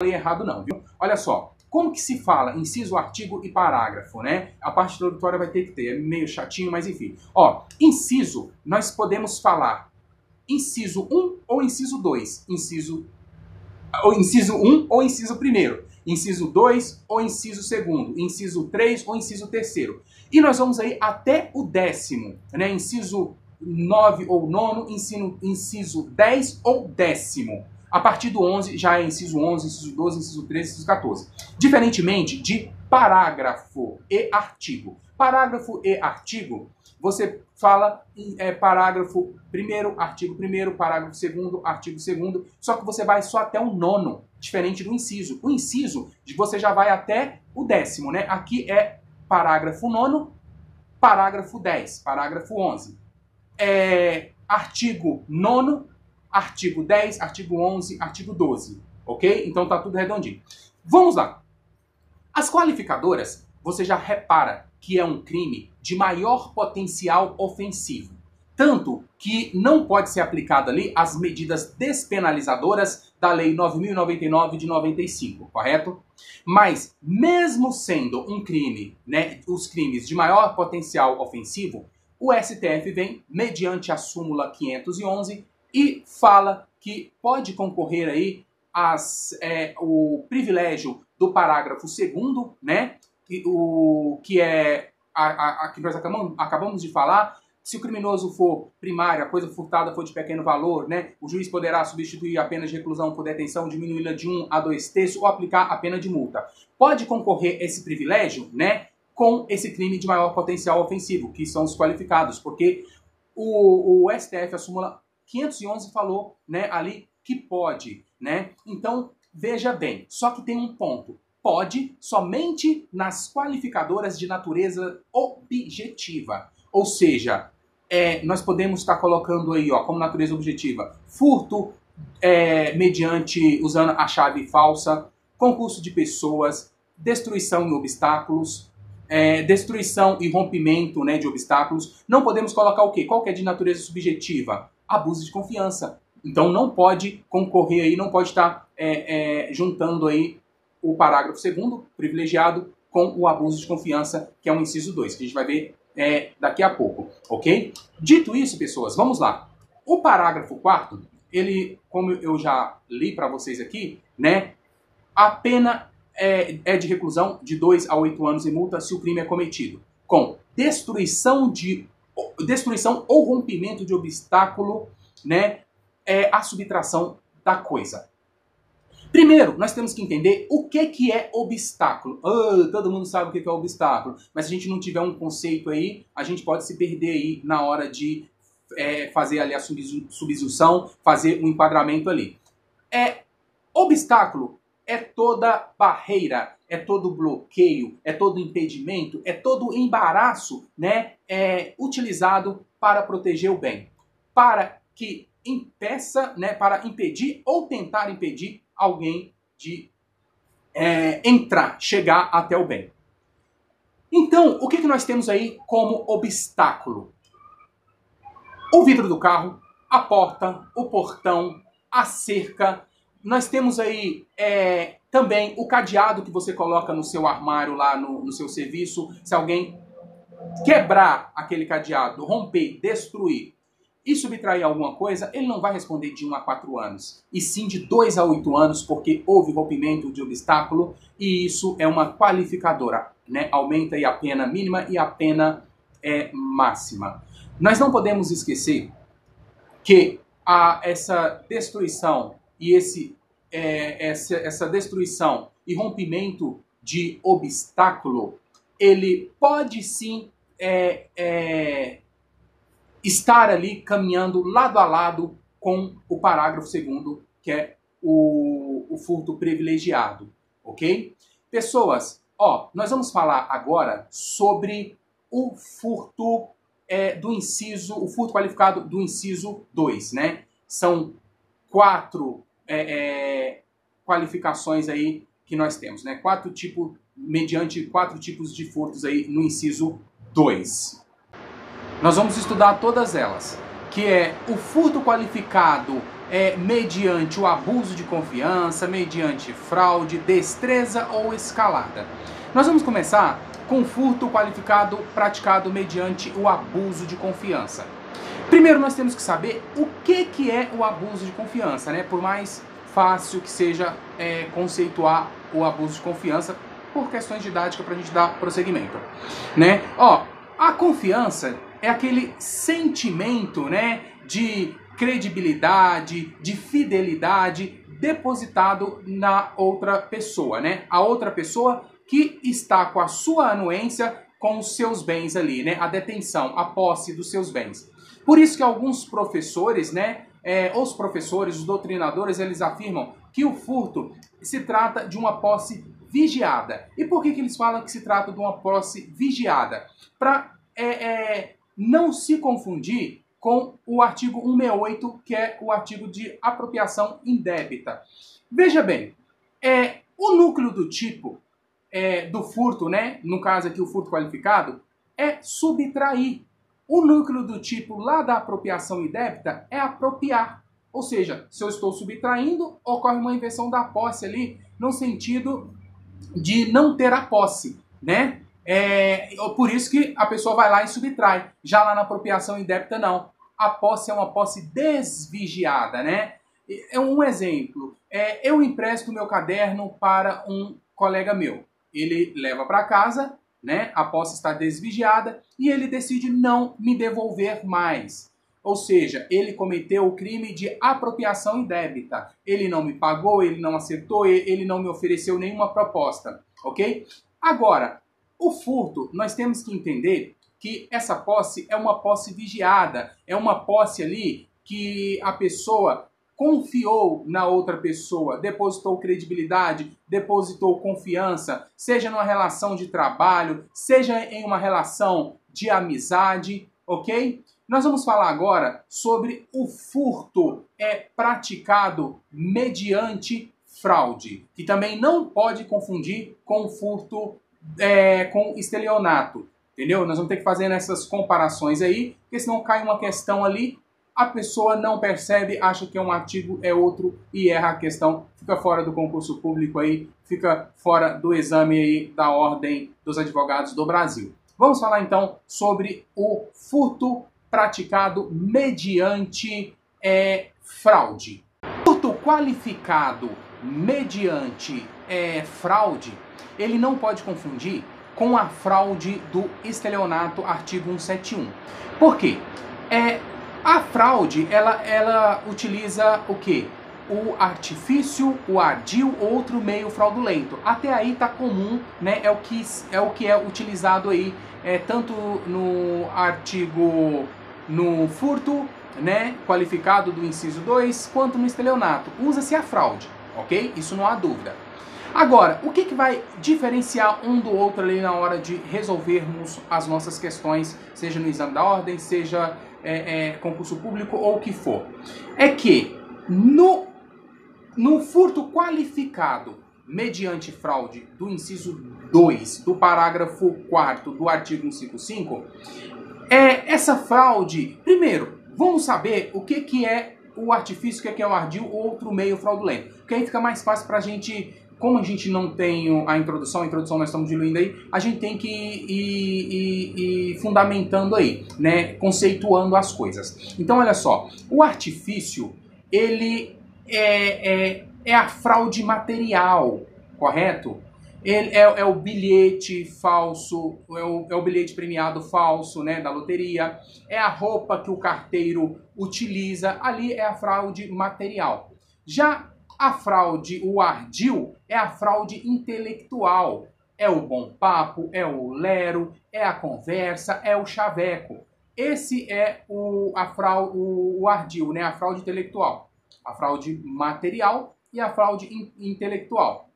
falei errado não, viu? Olha só, como que se fala inciso, artigo e parágrafo, né? A parte introdutória vai ter que ter, é meio chatinho, mas enfim. Ó, inciso, nós podemos falar inciso 1 ou inciso 2. Inciso, ou inciso 1 ou inciso 1 inciso 2 ou inciso 2 inciso 3 ou inciso 3 E nós vamos aí até o décimo, né? Inciso 9 ou nono, ensino, inciso 10 ou décimo. A partir do 11 já é inciso 11, inciso 12, inciso 13, inciso 14. Diferentemente de parágrafo e artigo. Parágrafo e artigo, você fala em é, parágrafo primeiro, artigo primeiro, parágrafo segundo, artigo segundo, só que você vai só até o nono, diferente do inciso. O inciso, você já vai até o décimo, né? Aqui é parágrafo nono, parágrafo 10, parágrafo 11. É, artigo nono, artigo 10, artigo 11, artigo 12, ok? Então tá tudo redondinho. Vamos lá. As qualificadoras, você já repara que é um crime de maior potencial ofensivo. Tanto que não pode ser aplicado ali as medidas despenalizadoras da Lei 9099 de 95, correto? Mas, mesmo sendo um crime, né, os crimes de maior potencial ofensivo, o STF vem, mediante a súmula 511, e fala que pode concorrer aí é, o privilégio do parágrafo 2 né? O, que é a, a, a, que nós acabamos, acabamos de falar, se o criminoso for primário, a coisa furtada for de pequeno valor, né, o juiz poderá substituir a pena de reclusão por detenção, diminuí-la de 1 a 2 terços ou aplicar a pena de multa. Pode concorrer esse privilégio, né, com esse crime de maior potencial ofensivo, que são os qualificados, porque o, o STF, a súmula 511 falou, né, ali que pode, né? Então, veja bem, só que tem um ponto. Pode somente nas qualificadoras de natureza objetiva. Ou seja, é, nós podemos estar colocando aí, ó, como natureza objetiva, furto é, mediante usando a chave falsa, concurso de pessoas, destruição e obstáculos, é, destruição e rompimento né, de obstáculos. Não podemos colocar o quê? Qual que é de natureza subjetiva? Abuso de confiança. Então não pode concorrer aí, não pode estar é, é, juntando aí o parágrafo segundo, privilegiado, com o abuso de confiança, que é o inciso 2, que a gente vai ver é, daqui a pouco, ok? Dito isso, pessoas, vamos lá. O parágrafo quarto, ele, como eu já li para vocês aqui, né, a pena é, é de reclusão de 2 a 8 anos e multa se o crime é cometido com destruição de destruição ou rompimento de obstáculo, né, é a subtração da coisa. Primeiro, nós temos que entender o que, que é obstáculo. Oh, todo mundo sabe o que é obstáculo, mas se a gente não tiver um conceito aí, a gente pode se perder aí na hora de é, fazer ali a substituição, fazer um enquadramento ali. É obstáculo é toda barreira, é todo bloqueio, é todo impedimento, é todo embaraço, né, é utilizado para proteger o bem, para que impeça, né, para impedir ou tentar impedir alguém de é, entrar, chegar até o bem. Então, o que, que nós temos aí como obstáculo? O vidro do carro, a porta, o portão, a cerca, nós temos aí é, também o cadeado que você coloca no seu armário lá no, no seu serviço. Se alguém quebrar aquele cadeado, romper, destruir e subtrair alguma coisa, ele não vai responder de 1 a 4 anos, e sim de 2 a 8 anos, porque houve rompimento de obstáculo, e isso é uma qualificadora, né? Aumenta a pena mínima e a pena é, máxima. Nós não podemos esquecer que a, essa destruição e esse, é, essa, essa destruição e rompimento de obstáculo, ele pode sim é, é, estar ali caminhando lado a lado com o parágrafo segundo, que é o, o furto privilegiado, ok? Pessoas, ó, nós vamos falar agora sobre o furto é, do inciso, o furto qualificado do inciso 2, né? São quatro é, é, qualificações aí que nós temos, né? Quatro tipos, mediante quatro tipos de furtos aí no inciso 2. Nós vamos estudar todas elas, que é o furto qualificado é, mediante o abuso de confiança, mediante fraude, destreza ou escalada. Nós vamos começar com furto qualificado praticado mediante o abuso de confiança. Primeiro nós temos que saber o que, que é o abuso de confiança, né? Por mais fácil que seja é, conceituar o abuso de confiança por questões didáticas para a gente dar prosseguimento, né? Ó, a confiança é aquele sentimento, né, de credibilidade, de fidelidade depositado na outra pessoa, né? A outra pessoa que está com a sua anuência com os seus bens ali, né? A detenção, a posse dos seus bens. Por isso que alguns professores, né? É, os professores, os doutrinadores, eles afirmam que o furto se trata de uma posse vigiada. E por que, que eles falam que se trata de uma posse vigiada? Para é, é, não se confundir com o artigo 168, que é o artigo de apropriação indébita. Veja bem, é, o núcleo do tipo é, do furto, né, no caso aqui o furto qualificado, é subtrair. O núcleo do tipo lá da apropriação indébita é apropriar. Ou seja, se eu estou subtraindo, ocorre uma inversão da posse ali, no sentido de não ter a posse, né? É, por isso que a pessoa vai lá e subtrai. Já lá na apropriação indébita, não. A posse é uma posse desvigiada, né? É um exemplo. É, eu empresto meu caderno para um colega meu. Ele leva para casa, né? A posse está desvigiada e ele decide não me devolver mais. Ou seja, ele cometeu o crime de apropriação indébita. Ele não me pagou, ele não acertou, ele não me ofereceu nenhuma proposta, ok? Agora, o furto, nós temos que entender que essa posse é uma posse vigiada, é uma posse ali que a pessoa confiou na outra pessoa, depositou credibilidade, depositou confiança, seja numa relação de trabalho, seja em uma relação de amizade, ok? Nós vamos falar agora sobre o furto é praticado mediante fraude, que também não pode confundir com furto é, com estelionato. Entendeu? Nós vamos ter que fazer essas comparações aí, porque senão cai uma questão ali, a pessoa não percebe, acha que é um artigo, é outro e erra a questão, fica fora do concurso público aí, fica fora do exame aí da Ordem dos Advogados do Brasil. Vamos falar então sobre o furto praticado mediante é, fraude. Furto qualificado mediante é, fraude ele não pode confundir com a fraude do estelionato artigo 171. Por quê? É, a fraude, ela, ela utiliza o quê? O artifício, o ardil, outro meio fraudulento. Até aí tá comum, né? É o que é, o que é utilizado aí, é, tanto no artigo, no furto, né? Qualificado do inciso 2, quanto no estelionato. Usa-se a fraude, ok? Isso não há dúvida. Agora, o que, que vai diferenciar um do outro ali na hora de resolvermos as nossas questões, seja no exame da ordem, seja é, é, concurso público ou o que for? É que no, no furto qualificado mediante fraude do inciso 2 do parágrafo 4 do artigo 155, é, essa fraude, primeiro, vamos saber o que, que é o artifício, o que é, que é o ardil ou outro meio fraudulento. Porque aí fica mais fácil para a gente como a gente não tem a introdução, a introdução nós estamos diluindo aí, a gente tem que ir, ir, ir, fundamentando aí, né, conceituando as coisas. Então, olha só, o artifício, ele é, é, é a fraude material, correto? Ele é, é, o bilhete falso, é o, é o bilhete premiado falso, né, da loteria, é a roupa que o carteiro utiliza, ali é a fraude material. Já a fraude, o ardil, é a fraude intelectual. É o bom papo, é o lero, é a conversa, é o chaveco. Esse é o, a fraude, o, o ardil, né? a fraude intelectual. A fraude material e a fraude in, intelectual.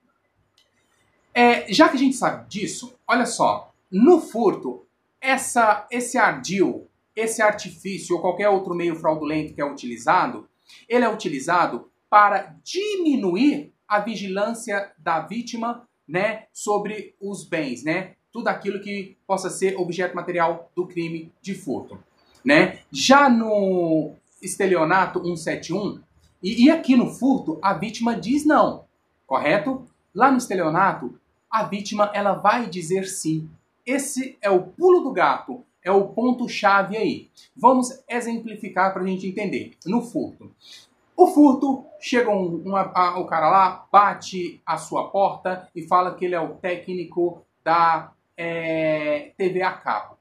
É, já que a gente sabe disso, olha só, no furto, essa, esse ardil, esse artifício ou qualquer outro meio fraudulento que é utilizado, ele é utilizado para diminuir a vigilância da vítima, né, sobre os bens, né? Tudo aquilo que possa ser objeto material do crime de furto, né? Já no estelionato 171, E, e aqui no furto, a vítima diz não, correto? Lá no estelionato, a vítima ela vai dizer sim. Esse é o pulo do gato, é o ponto-chave aí. Vamos exemplificar para a gente entender. No furto. O furto, chega um, uma, a, o cara lá, bate a sua porta e fala que ele é o técnico da é, TV a cabo.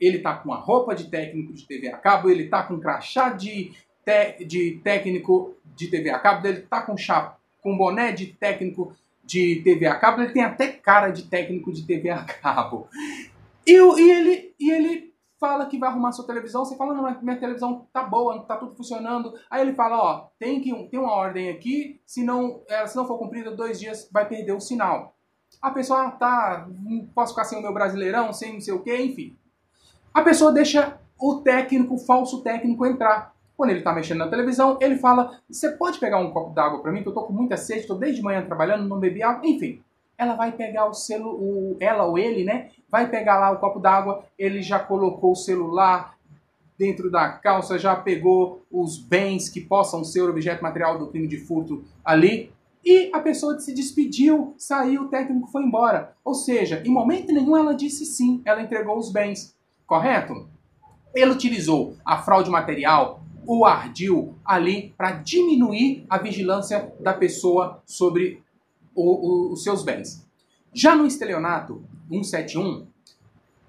Ele tá com a roupa de técnico de TV a cabo, ele tá com crachá de, te, de técnico de TV a cabo, ele tá com, chapa, com boné de técnico de TV a cabo, ele tem até cara de técnico de TV a cabo. E, e, ele, e ele fala que vai arrumar sua televisão, você fala, não, minha televisão tá boa, tá tudo funcionando. Aí ele fala, ó, tem, que, tem uma ordem aqui, se não, é, se não for cumprida, dois dias vai perder o sinal. A pessoa, ah, tá, posso ficar sem o meu brasileirão, sem não sei o que, enfim. A pessoa deixa o técnico, o falso técnico entrar. Quando ele está mexendo na televisão, ele fala: Você pode pegar um copo d'água para mim? Que eu estou com muita sede, estou desde manhã trabalhando, não bebi água. Enfim, ela vai pegar o selo, o, ela ou ele, né? Vai pegar lá o copo d'água, ele já colocou o celular dentro da calça, já pegou os bens que possam ser objeto material do crime de furto ali. E a pessoa se despediu, saiu, o técnico foi embora. Ou seja, em momento nenhum ela disse sim, ela entregou os bens. Correto? Ele utilizou a fraude material o ardil ali para diminuir a vigilância da pessoa sobre o, o, os seus bens. Já no estelionato 171,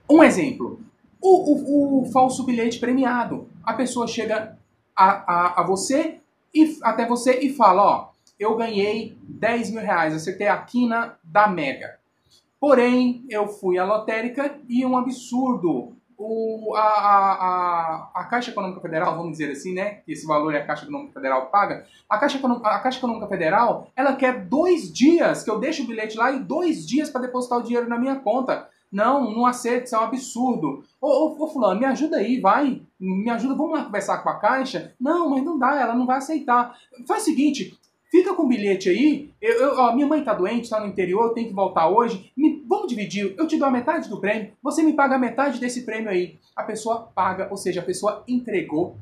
um exemplo, o, o, falso bilhete premiado. A pessoa chega a, a, a, você e até você e fala, ó, eu ganhei 10 mil reais, acertei a quina da Mega. Porém, eu fui à lotérica e um absurdo o, a, a, a, Caixa Econômica Federal, vamos dizer assim, né? Que esse valor é a Caixa Econômica Federal paga. A Caixa, a Caixa Econômica Federal, ela quer dois dias que eu deixo o bilhete lá e dois dias para depositar o dinheiro na minha conta. Não, não aceito, isso é um absurdo. Ô, ô, ô, fulano, me ajuda aí, vai. Me ajuda, vamos lá conversar com a Caixa. Não, mas não dá, ela não vai aceitar. Faz o seguinte, Fica com o bilhete aí. Eu, eu, ó, minha mãe tá doente, tá no interior, tenho que voltar hoje. Me, vamos dividir. Eu te dou a metade do prêmio, você me paga a metade desse prêmio aí. A pessoa paga, ou seja, a pessoa entregou.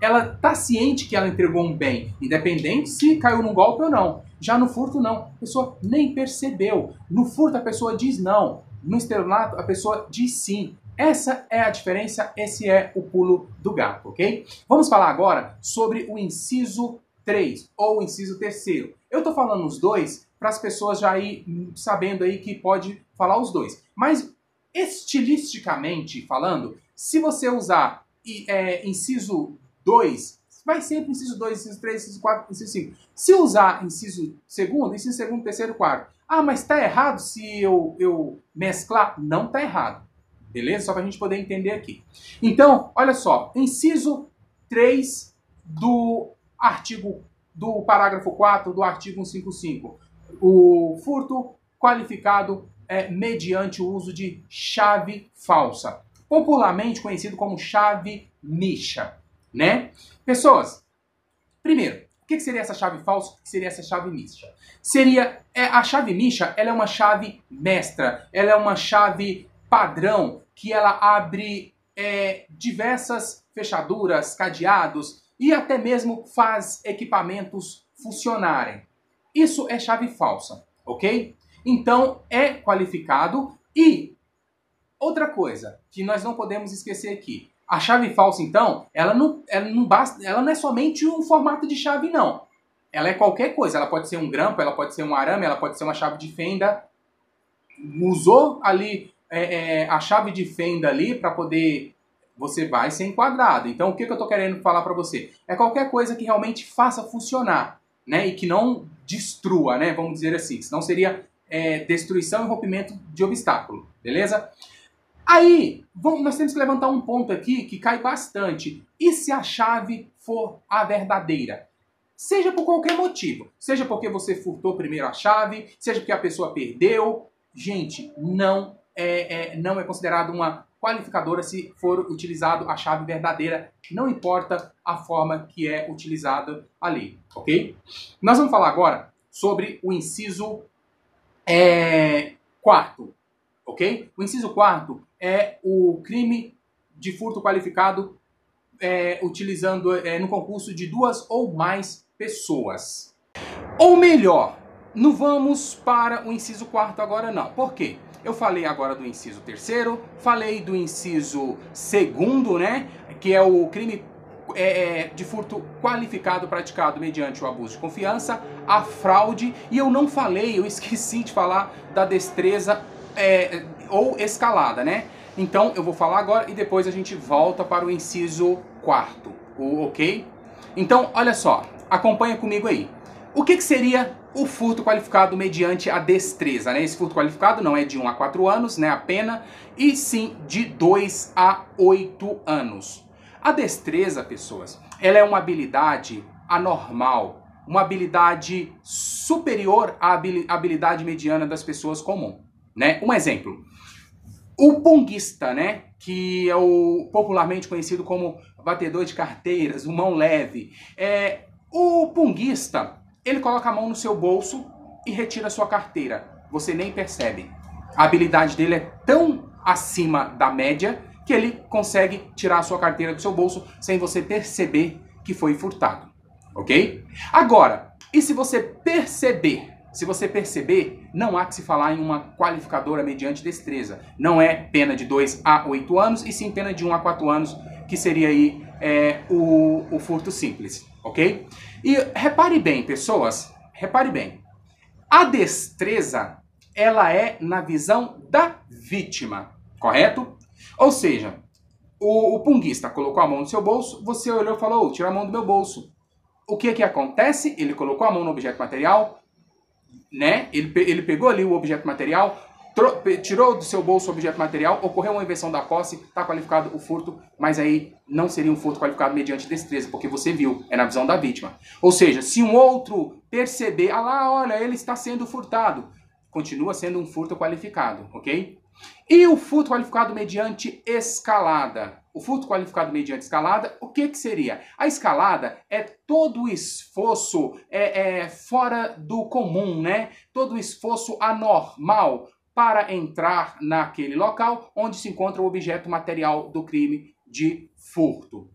Ela tá ciente que ela entregou um bem, independente se caiu num golpe ou não. Já no furto, não. A pessoa nem percebeu. No furto, a pessoa diz não. No estelionato, a pessoa diz sim. Essa é a diferença, esse é o pulo do gato, ok? Vamos falar agora sobre o inciso 3 ou inciso terceiro. Eu estou falando os dois para as pessoas já ir sabendo aí que pode falar os dois. Mas estilisticamente falando, se você usar é, inciso 2, vai sempre inciso 2, inciso 3, inciso 4, inciso 5. Se usar inciso segundo, inciso segundo, terceiro, quarto. Ah, mas está errado se eu, eu mesclar? Não está errado. Beleza? Só para a gente poder entender aqui. Então, olha só. Inciso 3 do artigo do parágrafo 4 do artigo 155. O furto qualificado é mediante o uso de chave falsa, popularmente conhecido como chave micha, né? Pessoas, primeiro, o que seria essa chave falsa? O que seria essa chave micha? Seria é, a chave micha, ela é uma chave mestra, ela é uma chave padrão que ela abre é, diversas fechaduras, cadeados, e até mesmo faz equipamentos funcionarem. Isso é chave falsa, ok? Então é qualificado e outra coisa que nós não podemos esquecer aqui. A chave falsa, então, ela não, ela não basta, ela não é somente um formato de chave, não. Ela é qualquer coisa. Ela pode ser um grampo, ela pode ser um arame, ela pode ser uma chave de fenda. Usou ali é, é, a chave de fenda ali para poder você vai ser enquadrado. Então, o que, que eu estou querendo falar para você? É qualquer coisa que realmente faça funcionar, né? E que não destrua, né? Vamos dizer assim. Senão seria é, destruição e rompimento de obstáculo, beleza? Aí, vamos, nós temos que levantar um ponto aqui que cai bastante. E se a chave for a verdadeira? Seja por qualquer motivo. Seja porque você furtou primeiro a chave, seja porque a pessoa perdeu. Gente, não é, é não é considerado uma qualificadora se for utilizado a chave verdadeira, não importa a forma que é utilizada ali, ok? Nós vamos falar agora sobre o inciso é, quarto, ok? O inciso quarto é o crime de furto qualificado é, utilizando é, no concurso de duas ou mais pessoas. Ou melhor, não vamos para o inciso quarto agora não. Por quê? Eu falei agora do inciso terceiro, falei do inciso segundo, né? Que é o crime é, é, de furto qualificado praticado mediante o abuso de confiança, a fraude, e eu não falei, eu esqueci de falar da destreza é, ou escalada, né? Então eu vou falar agora e depois a gente volta para o inciso quarto, ok? Então, olha só, acompanha comigo aí. O que, que seria o furto qualificado mediante a destreza? Né? Esse furto qualificado não é de 1 a 4 anos, né, a pena, e sim de 2 a 8 anos. A destreza, pessoas, ela é uma habilidade anormal, uma habilidade superior à habilidade mediana das pessoas comum, né? Um exemplo, o punguista, né, que é o popularmente conhecido como batedor de carteiras, o mão leve, é o punguista, ele coloca a mão no seu bolso e retira sua carteira. Você nem percebe. A habilidade dele é tão acima da média que ele consegue tirar a sua carteira do seu bolso sem você perceber que foi furtado. Ok? Agora, e se você perceber? Se você perceber, não há que se falar em uma qualificadora mediante destreza. Não é pena de 2 a 8 anos, e sim pena de 1 um a 4 anos, que seria aí é, o, o furto simples. Ok? E repare bem, pessoas, repare bem. A destreza, ela é na visão da vítima, correto? Ou seja, o, o punguista colocou a mão no seu bolso, você olhou e falou, oh, tira a mão do meu bolso. O que que acontece? Ele colocou a mão no objeto material, né? Ele, ele pegou ali o objeto material, tirou do seu bolso o objeto material, ocorreu uma inversão da posse, está qualificado o furto, mas aí não seria um furto qualificado mediante destreza, porque você viu, é na visão da vítima. Ou seja, se um outro perceber, ah lá, olha, ele está sendo furtado, continua sendo um furto qualificado, ok? E o furto qualificado mediante escalada. O furto qualificado mediante escalada, o que, que seria? A escalada é todo o esforço é, é, fora do comum, né? Todo o esforço anormal para entrar naquele local onde se encontra o objeto material do crime de furto.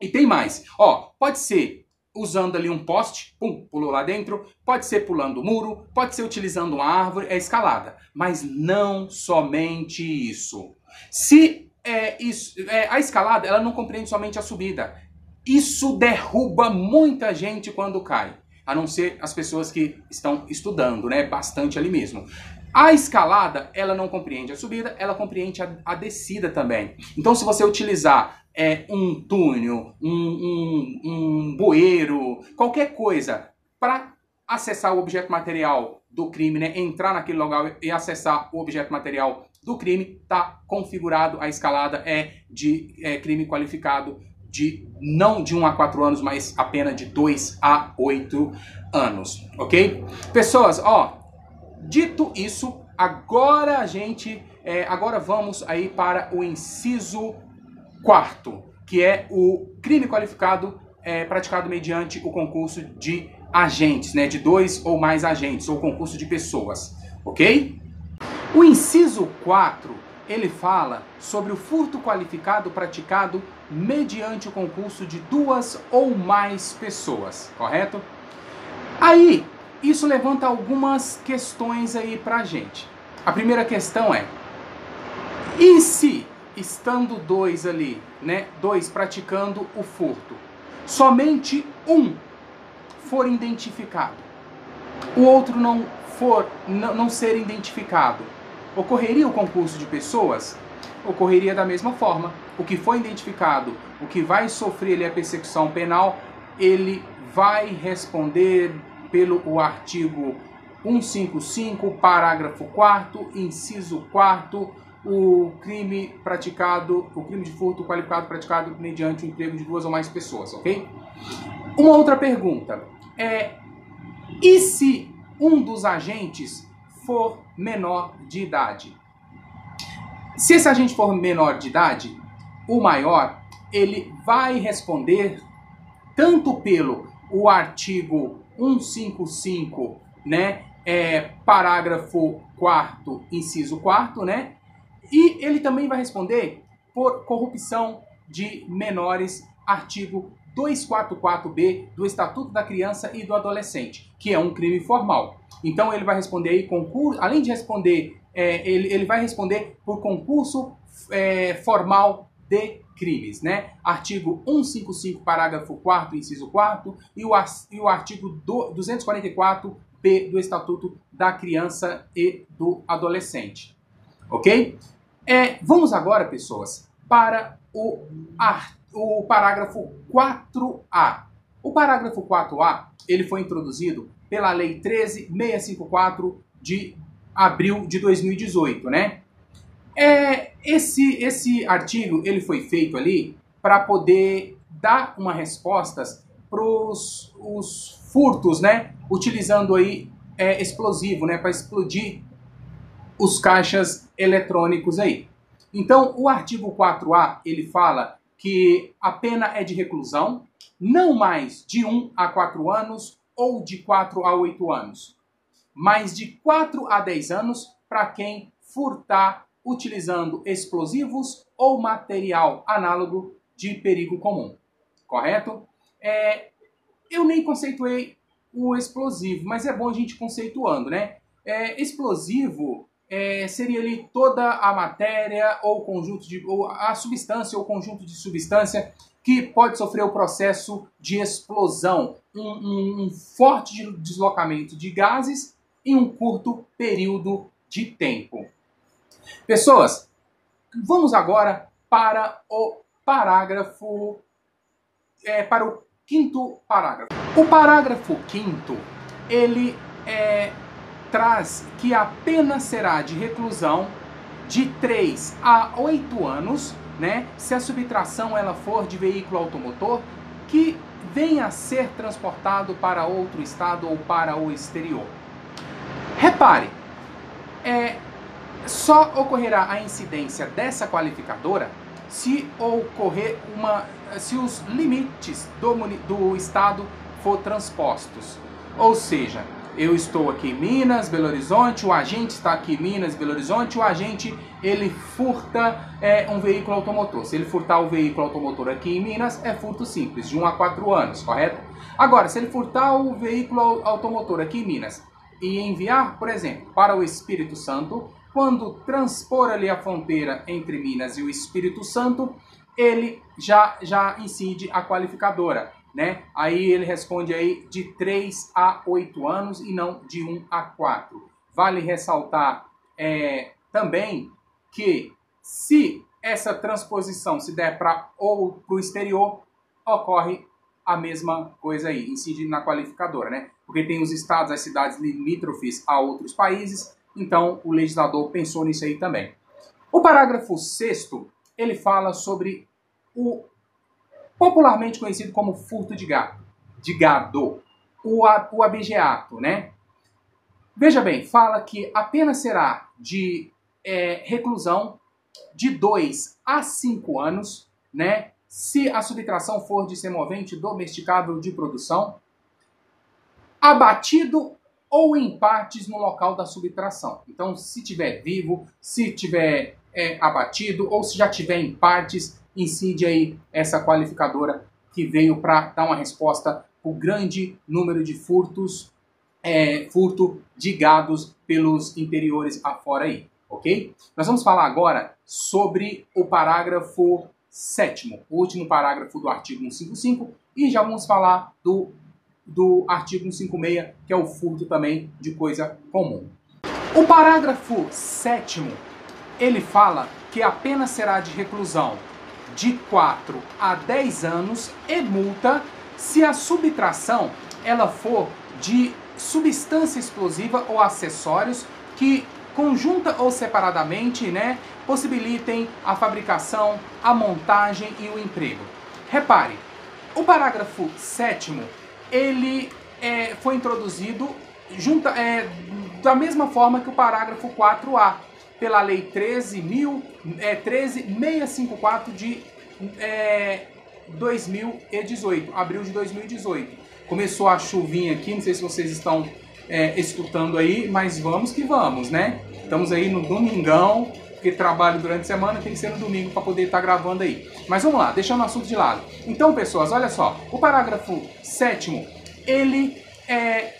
E tem mais. Ó, pode ser usando ali um poste, pum, pulou lá dentro, pode ser pulando o muro, pode ser utilizando uma árvore, é escalada. Mas não somente isso. Se é, isso, é, a escalada ela não compreende somente a subida. Isso derruba muita gente quando cai. A não ser as pessoas que estão estudando, né? Bastante ali mesmo. A escalada, ela não compreende a subida, ela compreende a, a descida também. Então, se você utilizar é, um túnel, um, um, um bueiro, qualquer coisa para acessar o objeto material do crime, né? entrar naquele local e acessar o objeto material do crime, está configurado, a escalada é de é, crime qualificado de não de 1 a 4 anos, mas apenas de 2 a 8 anos, ok? Pessoas, ó, dito isso, agora a gente, é, agora vamos aí para o inciso Quarto, que é o crime qualificado é, praticado mediante o concurso de agentes, né, de dois ou mais agentes, ou concurso de pessoas, ok? O inciso 4, ele fala sobre o furto qualificado praticado mediante o concurso de duas ou mais pessoas, correto? Aí, isso levanta algumas questões aí pra gente. A primeira questão é: e se estando dois ali, né? Dois praticando o furto. Somente um for identificado, o outro não for não, não ser identificado, ocorreria o concurso de pessoas? Ocorreria da mesma forma. O que foi identificado, o que vai sofrer ali a persecução penal, ele vai responder pelo o artigo 155, parágrafo 4 inciso 4 o crime praticado, o crime de furto qualificado praticado mediante o emprego de duas ou mais pessoas, ok? Uma outra pergunta é: e se um dos agentes for menor de idade? Se esse agente for menor de idade, o maior, ele vai responder tanto pelo o artigo 155, né, é, parágrafo 4 inciso 4 né, e ele também vai responder por corrupção de menores, artigo 244B do Estatuto da Criança e do Adolescente, que é um crime formal. Então ele vai responder aí concurso, além de responder, é, ele, ele vai responder por concurso é, formal de crimes, né? Artigo 155, parágrafo 4 inciso 4 e o, e o artigo 244b do Estatuto da Criança e do Adolescente. Ok? É, vamos agora, pessoas, para o, o parágrafo 4A. O parágrafo 4A ele foi introduzido pela Lei 13654 de abril de 2018, né? É, esse, esse artigo ele foi feito ali para poder dar uma respostas para os furtos, né? Utilizando aí é, explosivo, né? Para explodir os caixas eletrônicos aí. Então, o artigo 4A ele fala que a pena é de reclusão, não mais de 1 a 4 anos ou de 4 a 8 anos, mas de 4 a 10 anos para quem furtar utilizando explosivos ou material análogo de perigo comum. Correto? É, eu nem conceituei o explosivo, mas é bom a gente conceituando, né? É, explosivo é, seria ali toda a matéria ou conjunto de ou a substância ou conjunto de substância que pode sofrer o processo de explosão, um, um, um forte deslocamento de gases em um curto período de tempo. Pessoas, vamos agora para o parágrafo, é, para o quinto parágrafo. O parágrafo quinto, ele é, traz que a pena será de reclusão de 3 a 8 anos, né, se a subtração ela for de veículo automotor que venha a ser transportado para outro estado ou para o exterior. Repare, é, só ocorrerá a incidência dessa qualificadora se ocorrer uma, se os limites do, do estado for transpostos. Ou seja, eu estou aqui em Minas, Belo Horizonte, o agente está aqui em Minas, Belo Horizonte, o agente ele furta é, um veículo automotor. Se ele furtar o veículo automotor aqui em Minas, é furto simples, de 1 a 4 anos, correto? Agora, se ele furtar o veículo automotor aqui em Minas e enviar, por exemplo, para o Espírito Santo, quando transpor ali a fronteira entre Minas e o Espírito Santo, ele já, já incide a qualificadora né? Aí ele responde aí de 3 a 8 anos e não de 1 a 4. Vale ressaltar é, também que se essa transposição se der para ou para o exterior, ocorre a mesma coisa aí, incide na qualificadora, né? Porque tem os estados, as cidades limítrofes a outros países, então o legislador pensou nisso aí também. O parágrafo 6 ele fala sobre o popularmente conhecido como furto de gado, de gado, o, o abigeato, né? Veja bem, fala que a pena será de é, reclusão de 2 a 5 anos, né? Se a subtração for de semovente domesticável de produção, abatido ou em partes no local da subtração. Então, se tiver vivo, se tiver é, abatido ou se já tiver em partes, incide aí essa qualificadora que veio para dar uma resposta o grande número de furtos, é, furto de gados pelos interiores afora aí, ok? Nós vamos falar agora sobre o parágrafo sétimo, o último parágrafo do artigo 155, e já vamos falar do, do artigo 156, que é o furto também de coisa comum. O parágrafo sétimo, ele fala que a pena será de reclusão de 4 a 10 anos e multa se a subtração ela for de substância explosiva ou acessórios que conjunta ou separadamente, né, possibilitem a fabricação, a montagem e o emprego. Repare, o parágrafo 7 ele é, foi introduzido junta, é, da mesma forma que o parágrafo 4A, pela Lei 13.654 é, 13, de é, 2018, abril de 2018. Começou a chuvinha aqui, não sei se vocês estão é, escutando aí, mas vamos que vamos, né? Estamos aí no domingão, porque trabalho durante a semana, tem que ser no domingo para poder estar tá gravando aí. Mas vamos lá, deixando o assunto de lado. Então, pessoas, olha só, o parágrafo sétimo, ele é,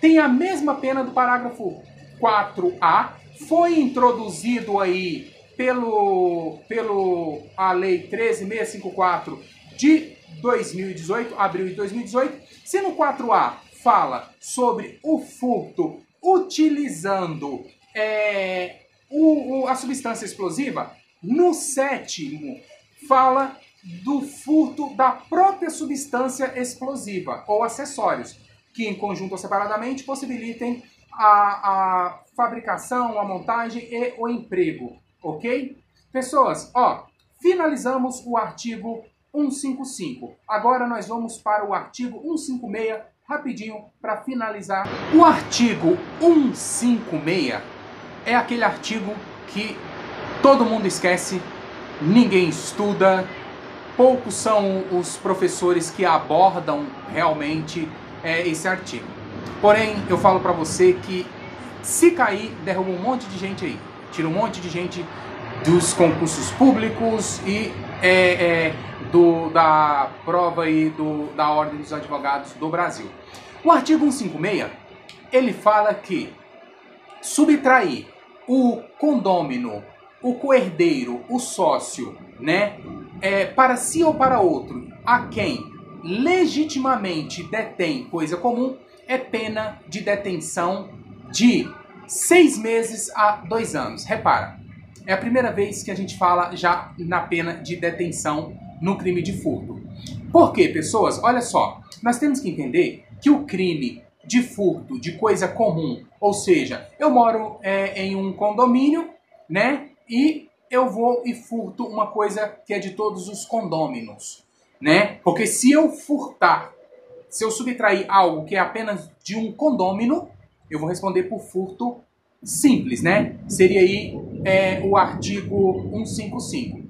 tem a mesma pena do parágrafo 4A, foi introduzido aí pelo, pelo a lei 13654 de 2018, abril de 2018. Se no 4A fala sobre o furto utilizando é, o, o, a substância explosiva, no sétimo fala do furto da própria substância explosiva ou acessórios, que em conjunto ou separadamente possibilitem a, a fabricação, a montagem e o emprego, ok? Pessoas, ó, finalizamos o artigo 155. Agora nós vamos para o artigo 156 rapidinho para finalizar. O artigo 156 é aquele artigo que todo mundo esquece, ninguém estuda, poucos são os professores que abordam realmente é, esse artigo. Porém, eu falo para você que se cair, derruba um monte de gente aí, tira um monte de gente dos concursos públicos e é, é, do, da prova e do, da Ordem dos Advogados do Brasil. O artigo 156, ele fala que subtrair o condômino, o coerdeiro, o sócio, né, é, para si ou para outro, a quem legitimamente detém coisa comum, é pena de detenção de seis meses a dois anos. Repara, é a primeira vez que a gente fala já na pena de detenção no crime de furto. Por quê, pessoas? Olha só, nós temos que entender que o crime de furto de coisa comum, ou seja, eu moro é, em um condomínio, né? E eu vou e furto uma coisa que é de todos os condôminos, né? Porque se eu furtar, se eu subtrair algo que é apenas de um condômino, eu vou responder por furto simples, né? Seria aí é, o artigo 155.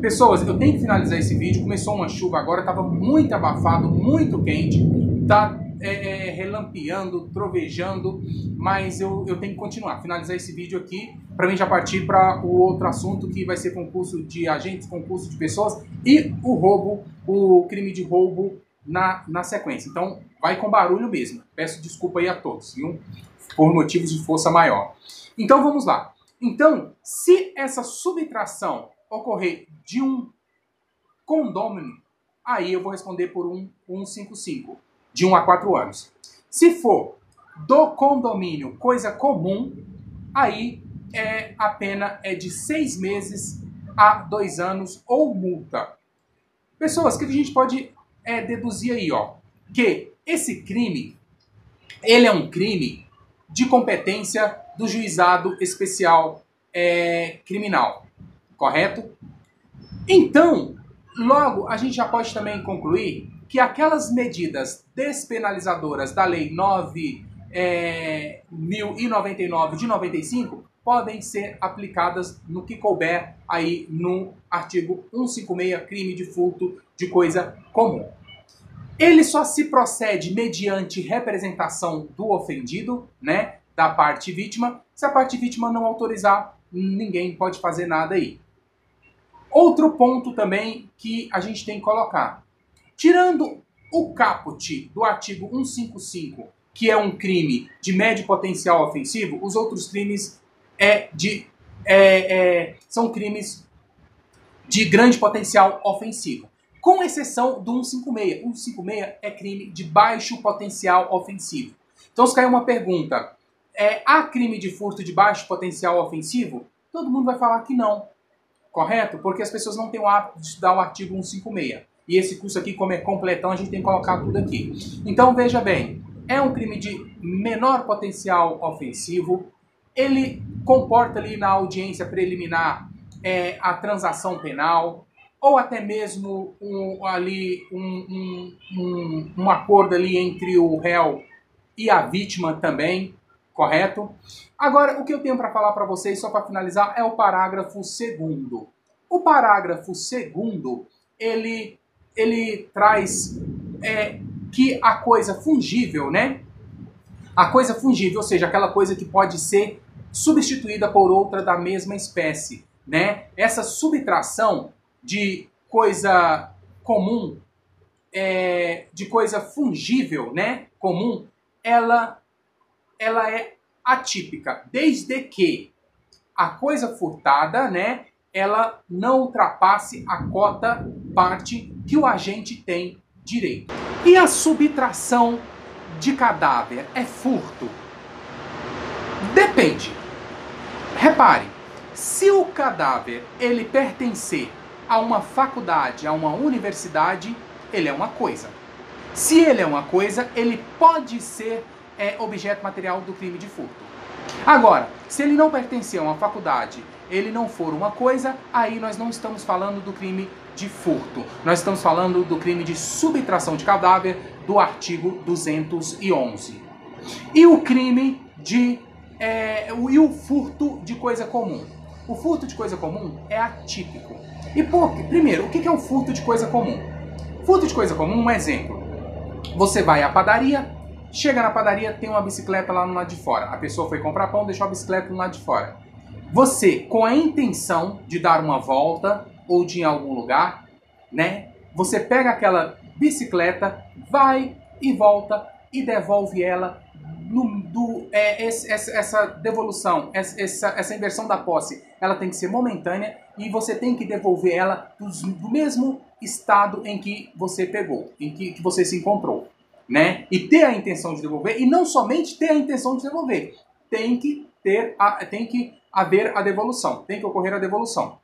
Pessoas, eu tenho que finalizar esse vídeo. Começou uma chuva agora, estava muito abafado, muito quente, tá é, é, relampeando, trovejando, mas eu, eu tenho que continuar, finalizar esse vídeo aqui, para mim já partir para o outro assunto que vai ser concurso de agentes, concurso de pessoas e o roubo, o crime de roubo na, na sequência. Então, vai com barulho mesmo. Peço desculpa aí a todos, viu? por motivos de força maior. Então vamos lá. Então, se essa subtração ocorrer de um condômino, aí eu vou responder por um 155, de 1 a 4 anos. Se for do condomínio coisa comum, aí é, a pena é de 6 meses a 2 anos ou multa. Pessoas, o que a gente pode é, deduzir aí? Ó, que esse crime, ele é um crime de competência do juizado especial é, criminal, correto? Então, logo a gente já pode também concluir que aquelas medidas despenalizadoras da Lei 9.099 é, de 95 podem ser aplicadas no que couber aí no artigo 156, crime de furto de coisa comum. Ele só se procede mediante representação do ofendido, né, da parte vítima. Se a parte vítima não autorizar, ninguém pode fazer nada aí. Outro ponto também que a gente tem que colocar. Tirando o caput do artigo 155, que é um crime de médio potencial ofensivo, os outros crimes é de, é, é, são crimes de grande potencial ofensivo com exceção do 156. 156 é crime de baixo potencial ofensivo. Então, se cair uma pergunta, é, há crime de furto de baixo potencial ofensivo? Todo mundo vai falar que não. Correto? Porque as pessoas não têm o hábito de estudar o artigo 156. E esse curso aqui, como é completão, a gente tem que colocar tudo aqui. Então, veja bem, é um crime de menor potencial ofensivo. Ele comporta ali na audiência preliminar é, a transação penal, ou até mesmo um, ali um, um, um, acordo ali entre o réu e a vítima também, correto? Agora, o que eu tenho para falar para vocês, só para finalizar, é o parágrafo segundo. O parágrafo segundo, ele, ele traz é, que a coisa fungível, né? A coisa fungível, ou seja, aquela coisa que pode ser substituída por outra da mesma espécie, né? Essa subtração de coisa comum, é, de coisa fungível, né? Comum, ela, ela é atípica, desde que a coisa furtada, né? Ela não ultrapasse a cota parte que o agente tem direito. E a subtração de cadáver é furto? Depende. Repare, se o cadáver ele pertencer a uma faculdade, a uma universidade, ele é uma coisa. Se ele é uma coisa, ele pode ser é, objeto material do crime de furto. Agora, se ele não pertencer a uma faculdade, ele não for uma coisa, aí nós não estamos falando do crime de furto. Nós estamos falando do crime de subtração de cadáver do artigo 211. E o crime de. É, e o furto de coisa comum. O furto de coisa comum é atípico. E por? Primeiro, o que é o furto de coisa comum? Furto de coisa comum, um exemplo. Você vai à padaria, chega na padaria, tem uma bicicleta lá no lado de fora. A pessoa foi comprar pão, deixou a bicicleta no lado de fora. Você, com a intenção de dar uma volta ou de algum lugar, né? Você pega aquela bicicleta, vai e volta e devolve ela no, do, é, esse, essa, essa, devolução, essa, essa inversão da posse, ela tem que ser momentânea e você tem que devolver ela do, do mesmo estado em que você pegou, em que, que você se encontrou. Né? E ter a intenção de devolver, e não somente ter a intenção de devolver, tem que ter a, tem que haver a devolução, tem que ocorrer a devolução.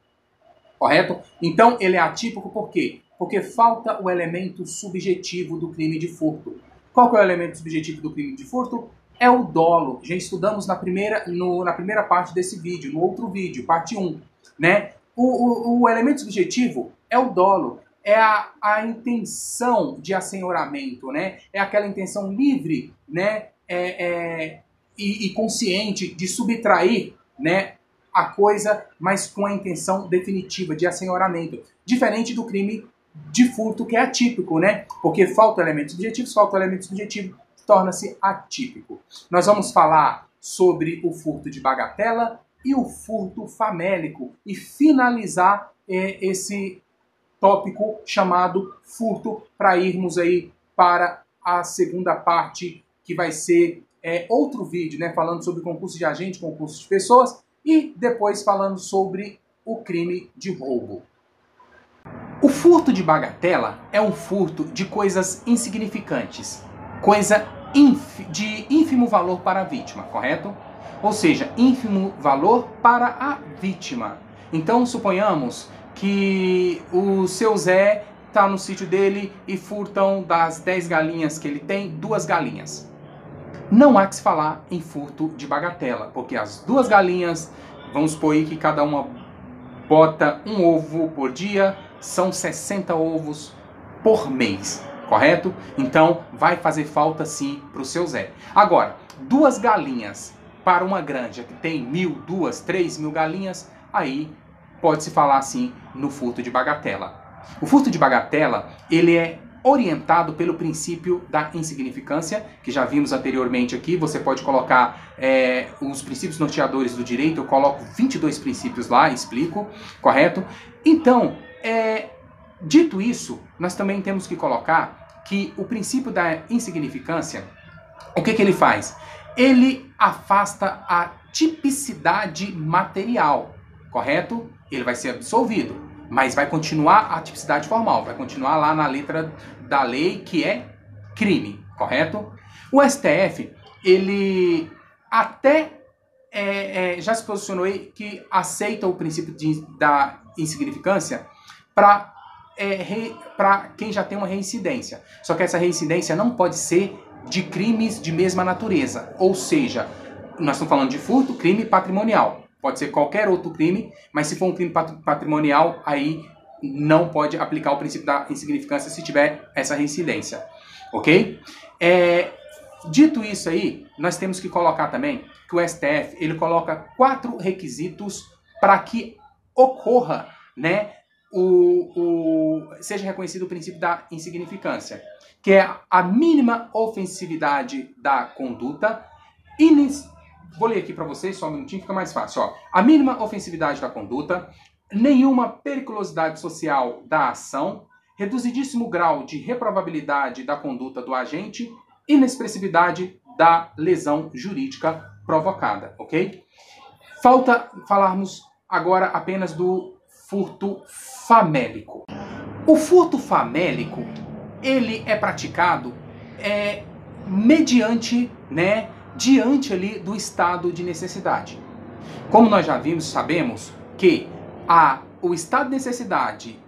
Correto? Então ele é atípico por quê? Porque falta o elemento subjetivo do crime de furto. Qual é o elemento subjetivo do crime de furto? É o dolo. Já estudamos na primeira, no, na primeira parte desse vídeo, no outro vídeo, parte 1. Né? O, o, o elemento subjetivo é o dolo é a, a intenção de assenhoramento, né? É aquela intenção livre, né? É, é, e, e, consciente de subtrair, né? A coisa, mas com a intenção definitiva de assenhoramento, diferente do crime de furto que é atípico, né? Porque falta elementos subjetivos, falta elemento subjetivo, torna-se atípico. Nós vamos falar sobre o furto de bagatela e o furto famélico e finalizar é, esse tópico chamado furto para irmos aí para a segunda parte que vai ser é, outro vídeo, né, falando sobre concurso de agente, concurso de pessoas e depois falando sobre o crime de roubo. O furto de bagatela é um furto de coisas insignificantes, coisa de ínfimo valor para a vítima, correto? Ou seja, ínfimo valor para a vítima. Então, suponhamos que o seu Zé tá no sítio dele e furtam das 10 galinhas que ele tem, duas galinhas. Não há que se falar em furto de bagatela, porque as duas galinhas, vamos supor aí que cada uma bota um ovo por dia, são 60 ovos por mês, correto? Então vai fazer falta sim para o seu Zé. Agora, duas galinhas para uma granja que tem mil, duas, três mil galinhas, aí pode-se falar assim no furto de bagatela. O furto de bagatela, ele é orientado pelo princípio da insignificância, que já vimos anteriormente aqui. Você pode colocar é, os princípios norteadores do direito, eu coloco 22 princípios lá, explico, correto? Então, é, dito isso, nós também temos que colocar que o princípio da insignificância, o que, que ele faz? Ele afasta a tipicidade material, correto? ele vai ser absolvido, mas vai continuar a tipicidade formal, vai continuar lá na letra da lei que é crime, correto? O STF, ele até é, é, já se posicionou que aceita o princípio de, da insignificância para é, para quem já tem uma reincidência. Só que essa reincidência não pode ser de crimes de mesma natureza. Ou seja, nós estamos falando de furto, crime patrimonial. Pode ser qualquer outro crime, mas se for um crime patrimonial, aí não pode aplicar o princípio da insignificância se tiver essa reincidência. Ok? É, dito isso aí, nós temos que colocar também que o STF ele coloca quatro requisitos para que ocorra, né, o, o, seja reconhecido o princípio da insignificância, que é a mínima ofensividade da conduta, vou ler aqui para vocês, só um minutinho, fica mais fácil. Ó. A mínima ofensividade da conduta, nenhuma periculosidade social da ação, reduzidíssimo grau de reprovabilidade da conduta do agente, inexpressividade da lesão jurídica provocada, ok? Falta falarmos agora apenas do furto famélico. O furto famélico, ele é praticado é, mediante, né, diante ali do estado de necessidade. Como nós já vimos, sabemos que a, o estado de necessidade,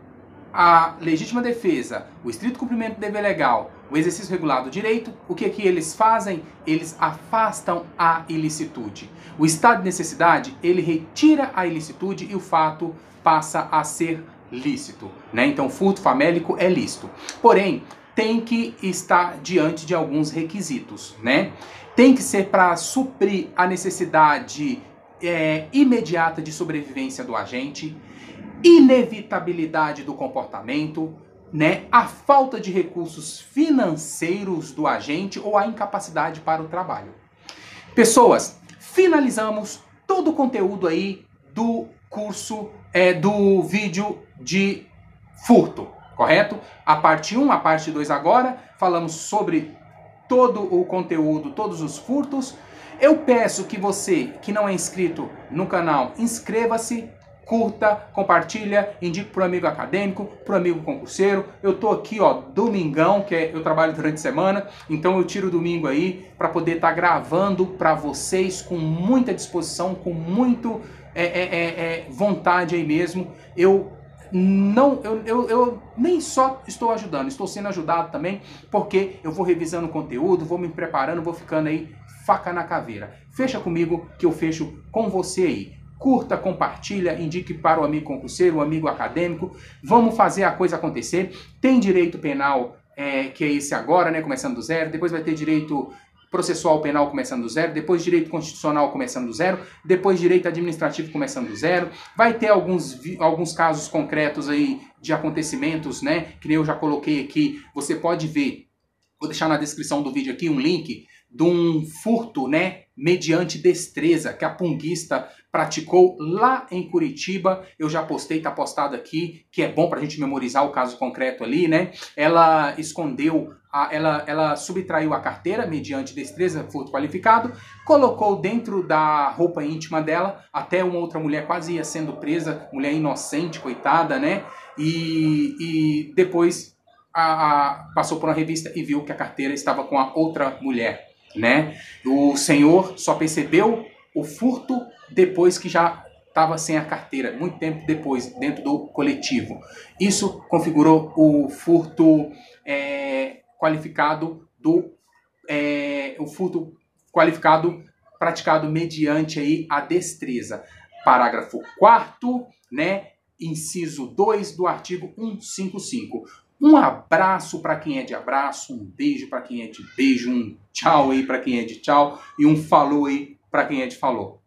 a legítima defesa, o estrito cumprimento do dever legal, o exercício regular do direito, o que que eles fazem? Eles afastam a ilicitude. O estado de necessidade, ele retira a ilicitude e o fato passa a ser lícito, né? Então, furto famélico é lícito. Porém, tem que estar diante de alguns requisitos, né? Tem que ser para suprir a necessidade é, imediata de sobrevivência do agente, inevitabilidade do comportamento, né? A falta de recursos financeiros do agente ou a incapacidade para o trabalho. Pessoas, finalizamos todo o conteúdo aí do curso é, do vídeo de furto, correto? A parte 1, a parte 2 agora, falamos sobre todo o conteúdo, todos os furtos. Eu peço que você que não é inscrito no canal, inscreva-se, curta, compartilha, indique para o amigo acadêmico, para o amigo concurseiro. Eu tô aqui, ó, domingão, que é, eu trabalho durante a semana, então eu tiro o domingo aí para poder estar tá gravando para vocês com muita disposição, com muito é, é, é, é, vontade aí mesmo. Eu não, eu, eu, eu nem só estou ajudando, estou sendo ajudado também, porque eu vou revisando o conteúdo, vou me preparando, vou ficando aí faca na caveira. Fecha comigo que eu fecho com você aí. Curta, compartilha, indique para o amigo concurseiro, o amigo acadêmico. Vamos fazer a coisa acontecer. Tem direito penal, é, que é esse agora, né? Começando do zero. Depois vai ter direito processual penal começando do zero, depois direito constitucional começando do zero, depois direito administrativo começando do zero. Vai ter alguns, alguns casos concretos aí de acontecimentos, né? Que nem eu já coloquei aqui. Você pode ver, vou deixar na descrição do vídeo aqui um link de um furto, né, mediante destreza que a punguista praticou lá em Curitiba. Eu já postei, tá postado aqui, que é bom para a gente memorizar o caso concreto ali, né? Ela escondeu, a, ela, ela subtraiu a carteira mediante destreza, furto qualificado, colocou dentro da roupa íntima dela, até uma outra mulher quase ia sendo presa, mulher inocente, coitada, né? E, e depois a, a, passou por uma revista e viu que a carteira estava com a outra mulher né? O senhor só percebeu o furto depois que já estava sem a carteira, muito tempo depois, dentro do coletivo. Isso configurou o furto é, qualificado do é, o furto qualificado praticado mediante aí a destreza. Parágrafo 4 né, inciso 2 do artigo 155. Um abraço para quem é de abraço, um beijo para quem é de beijo, um tchau aí para quem é de tchau e um falou aí para quem é de falou.